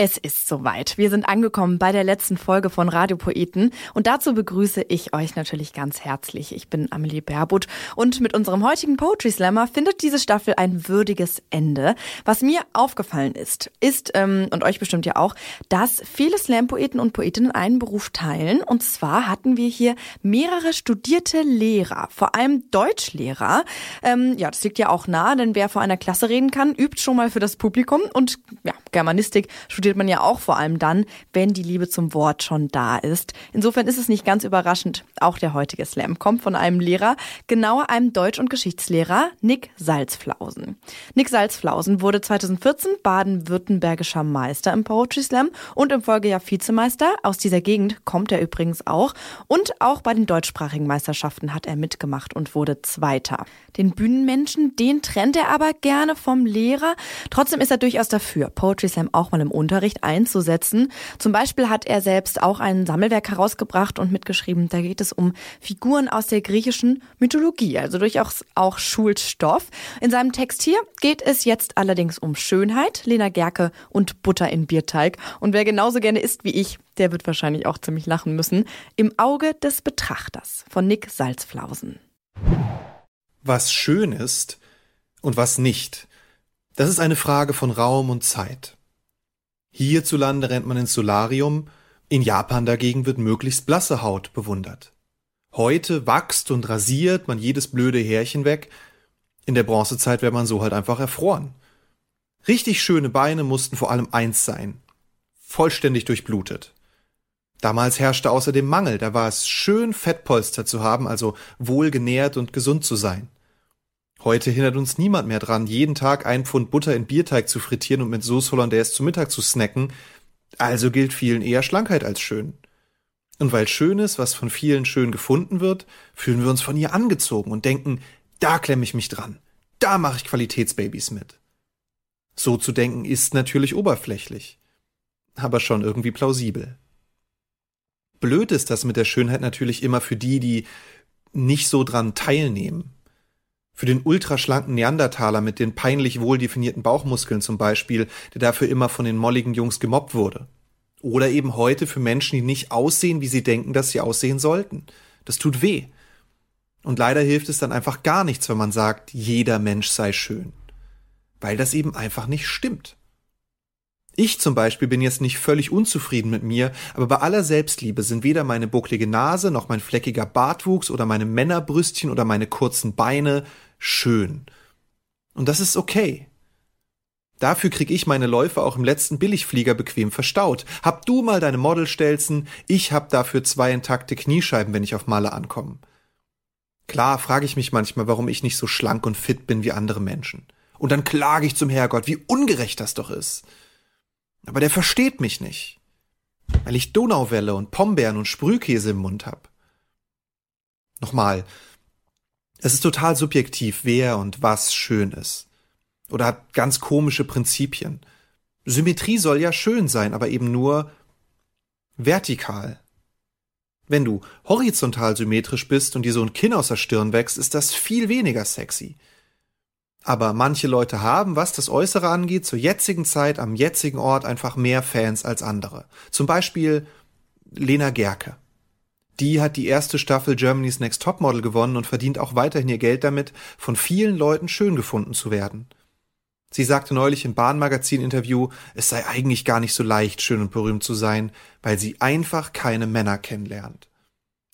Es ist soweit. Wir sind angekommen bei der letzten Folge von Radiopoeten und dazu begrüße ich euch natürlich ganz herzlich. Ich bin Amelie Berbut und mit unserem heutigen Poetry Slammer findet diese Staffel ein würdiges Ende. Was mir aufgefallen ist, ist, ähm, und euch bestimmt ja auch, dass viele Slam-Poeten und Poetinnen einen Beruf teilen. Und zwar hatten wir hier mehrere studierte Lehrer, vor allem Deutschlehrer. Ähm, ja, das liegt ja auch nah, denn wer vor einer Klasse reden kann, übt schon mal für das Publikum und ja, Germanistik studiert studiert man ja auch vor allem dann, wenn die Liebe zum Wort schon da ist. Insofern ist es nicht ganz überraschend. Auch der heutige Slam kommt von einem Lehrer, genauer einem Deutsch- und Geschichtslehrer, Nick Salzflausen. Nick Salzflausen wurde 2014 baden-württembergischer Meister im Poetry Slam und im Folgejahr Vizemeister. Aus dieser Gegend kommt er übrigens auch. Und auch bei den deutschsprachigen Meisterschaften hat er mitgemacht und wurde Zweiter. Den Bühnenmenschen, den trennt er aber gerne vom Lehrer. Trotzdem ist er durchaus dafür, Poetry Slam auch mal im Unterricht Unterricht einzusetzen. Zum Beispiel hat er selbst auch ein Sammelwerk herausgebracht und mitgeschrieben. Da geht es um Figuren aus der griechischen Mythologie, also durchaus auch Schulstoff. In seinem Text hier geht es jetzt allerdings um Schönheit, Lena Gerke und Butter in Bierteig. Und wer genauso gerne isst wie ich, der wird wahrscheinlich auch ziemlich lachen müssen. Im Auge des Betrachters von Nick Salzflausen. Was schön ist und was nicht, das ist eine Frage von Raum und Zeit. Hierzulande rennt man ins Solarium, in Japan dagegen wird möglichst blasse Haut bewundert. Heute wachst und rasiert man jedes blöde Härchen weg, in der Bronzezeit wäre man so halt einfach erfroren. Richtig schöne Beine mussten vor allem eins sein, vollständig durchblutet. Damals herrschte außerdem Mangel, da war es schön Fettpolster zu haben, also wohlgenährt und gesund zu sein. Heute hindert uns niemand mehr dran, jeden Tag ein Pfund Butter in Bierteig zu frittieren und mit Sauce Hollandaise zu Mittag zu snacken, also gilt vielen eher Schlankheit als schön. Und weil schön ist, was von vielen schön gefunden wird, fühlen wir uns von ihr angezogen und denken, da klemme ich mich dran, da mache ich Qualitätsbabys mit. So zu denken ist natürlich oberflächlich, aber schon irgendwie plausibel. Blöd ist das mit der Schönheit natürlich immer für die, die nicht so dran teilnehmen. Für den ultraschlanken Neandertaler mit den peinlich wohl definierten Bauchmuskeln zum Beispiel, der dafür immer von den molligen Jungs gemobbt wurde. Oder eben heute für Menschen, die nicht aussehen, wie sie denken, dass sie aussehen sollten. Das tut weh. Und leider hilft es dann einfach gar nichts, wenn man sagt, jeder Mensch sei schön. Weil das eben einfach nicht stimmt. Ich zum Beispiel bin jetzt nicht völlig unzufrieden mit mir, aber bei aller Selbstliebe sind weder meine bucklige Nase noch mein fleckiger Bartwuchs oder meine Männerbrüstchen oder meine kurzen Beine schön. Und das ist okay. Dafür krieg ich meine Läufe auch im letzten Billigflieger bequem verstaut. Hab du mal deine Modelstelzen, ich hab dafür zwei intakte Kniescheiben, wenn ich auf Malle ankomme. Klar frage ich mich manchmal, warum ich nicht so schlank und fit bin wie andere Menschen. Und dann klage ich zum Herrgott, wie ungerecht das doch ist. Aber der versteht mich nicht, weil ich Donauwelle und Pombeeren und Sprühkäse im Mund hab. Nochmal, es ist total subjektiv, wer und was schön ist. Oder hat ganz komische Prinzipien. Symmetrie soll ja schön sein, aber eben nur vertikal. Wenn du horizontal symmetrisch bist und dir so ein Kinn aus der Stirn wächst, ist das viel weniger sexy. Aber manche Leute haben, was das Äußere angeht, zur jetzigen Zeit am jetzigen Ort einfach mehr Fans als andere. Zum Beispiel Lena Gerke. Die hat die erste Staffel Germany's Next Topmodel gewonnen und verdient auch weiterhin ihr Geld damit, von vielen Leuten schön gefunden zu werden. Sie sagte neulich im Bahnmagazin-Interview, es sei eigentlich gar nicht so leicht, schön und berühmt zu sein, weil sie einfach keine Männer kennenlernt.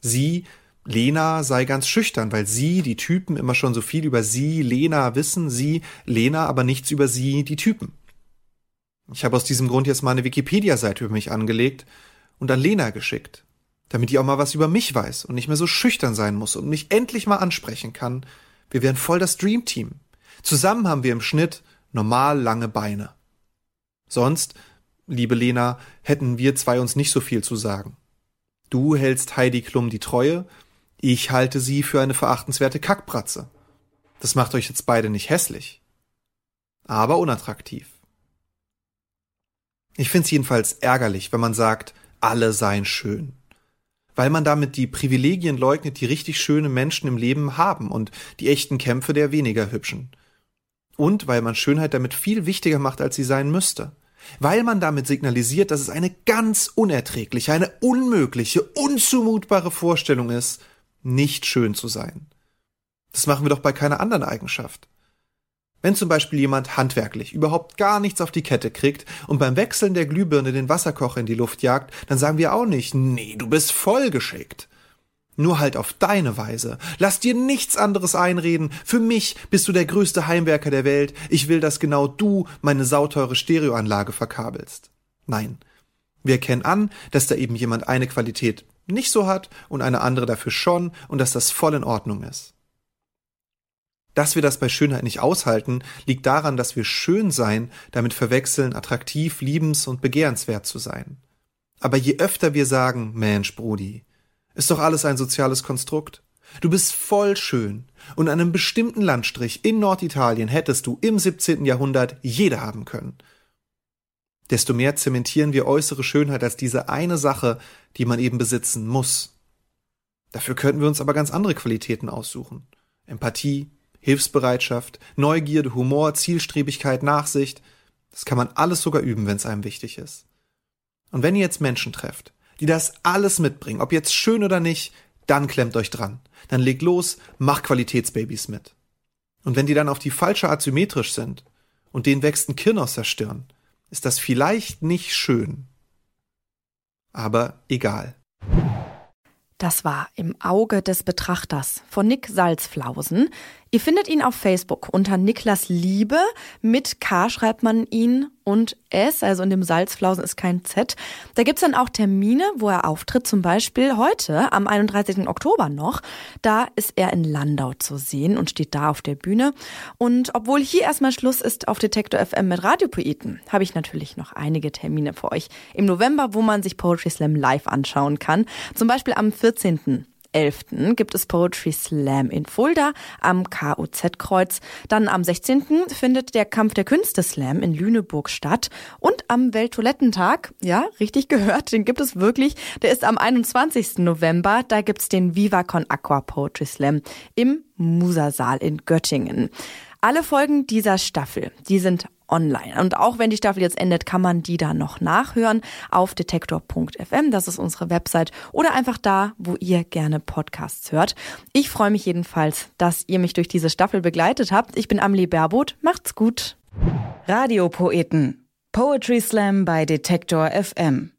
Sie, Lena, sei ganz schüchtern, weil sie, die Typen, immer schon so viel über sie, Lena, wissen, sie, Lena, aber nichts über sie, die Typen. Ich habe aus diesem Grund jetzt mal eine Wikipedia-Seite über mich angelegt und an Lena geschickt damit die auch mal was über mich weiß und nicht mehr so schüchtern sein muss und mich endlich mal ansprechen kann. Wir wären voll das Dreamteam. Zusammen haben wir im Schnitt normal lange Beine. Sonst, liebe Lena, hätten wir zwei uns nicht so viel zu sagen. Du hältst Heidi Klum die Treue, ich halte sie für eine verachtenswerte Kackbratze. Das macht euch jetzt beide nicht hässlich, aber unattraktiv. Ich find's jedenfalls ärgerlich, wenn man sagt, alle seien schön weil man damit die Privilegien leugnet, die richtig schöne Menschen im Leben haben und die echten Kämpfe der weniger hübschen. Und weil man Schönheit damit viel wichtiger macht, als sie sein müsste. Weil man damit signalisiert, dass es eine ganz unerträgliche, eine unmögliche, unzumutbare Vorstellung ist, nicht schön zu sein. Das machen wir doch bei keiner anderen Eigenschaft. Wenn zum Beispiel jemand handwerklich überhaupt gar nichts auf die Kette kriegt und beim Wechseln der Glühbirne den Wasserkocher in die Luft jagt, dann sagen wir auch nicht, nee, du bist voll geschickt. Nur halt auf deine Weise. Lass dir nichts anderes einreden. Für mich bist du der größte Heimwerker der Welt. Ich will, dass genau du meine sauteure Stereoanlage verkabelst. Nein. Wir erkennen an, dass da eben jemand eine Qualität nicht so hat und eine andere dafür schon und dass das voll in Ordnung ist. Dass wir das bei Schönheit nicht aushalten, liegt daran, dass wir schön sein damit verwechseln, attraktiv, liebens- und begehrenswert zu sein. Aber je öfter wir sagen, Mensch, Brudi, ist doch alles ein soziales Konstrukt. Du bist voll schön. Und einen bestimmten Landstrich in Norditalien hättest du im 17. Jahrhundert jeder haben können. Desto mehr zementieren wir äußere Schönheit als diese eine Sache, die man eben besitzen muss. Dafür könnten wir uns aber ganz andere Qualitäten aussuchen. Empathie, Hilfsbereitschaft, Neugierde, Humor, Zielstrebigkeit, Nachsicht. Das kann man alles sogar üben, wenn es einem wichtig ist. Und wenn ihr jetzt Menschen trefft, die das alles mitbringen, ob jetzt schön oder nicht, dann klemmt euch dran. Dann legt los, macht Qualitätsbabys mit. Und wenn die dann auf die falsche Art symmetrisch sind und denen wächst ein Kirn aus der Stirn, ist das vielleicht nicht schön. Aber egal. Das war im Auge des Betrachters von Nick Salzflausen. Ihr findet ihn auf Facebook unter Niklas Liebe. Mit K schreibt man ihn und S, also in dem Salzflausen ist kein Z. Da gibt's dann auch Termine, wo er auftritt, zum Beispiel heute am 31. Oktober noch. Da ist er in Landau zu sehen und steht da auf der Bühne. Und obwohl hier erstmal Schluss ist auf Detektor FM mit Radiopoeten, habe ich natürlich noch einige Termine für euch im November, wo man sich Poetry Slam live anschauen kann. Zum Beispiel am 14. 11. gibt es Poetry Slam in Fulda am KOZ-Kreuz. Dann am 16. findet der Kampf der Künste Slam in Lüneburg statt. Und am Welttoilettentag, ja, richtig gehört, den gibt es wirklich. Der ist am 21. November. Da gibt's den Viva Con Aqua Poetry Slam im Musasaal in Göttingen. Alle Folgen dieser Staffel, die sind online. Und auch wenn die Staffel jetzt endet, kann man die da noch nachhören auf detektor.fm. Das ist unsere Website oder einfach da, wo ihr gerne Podcasts hört. Ich freue mich jedenfalls, dass ihr mich durch diese Staffel begleitet habt. Ich bin Amelie Baerboth. Macht's gut. Radiopoeten. Poetry Slam bei Detektor FM.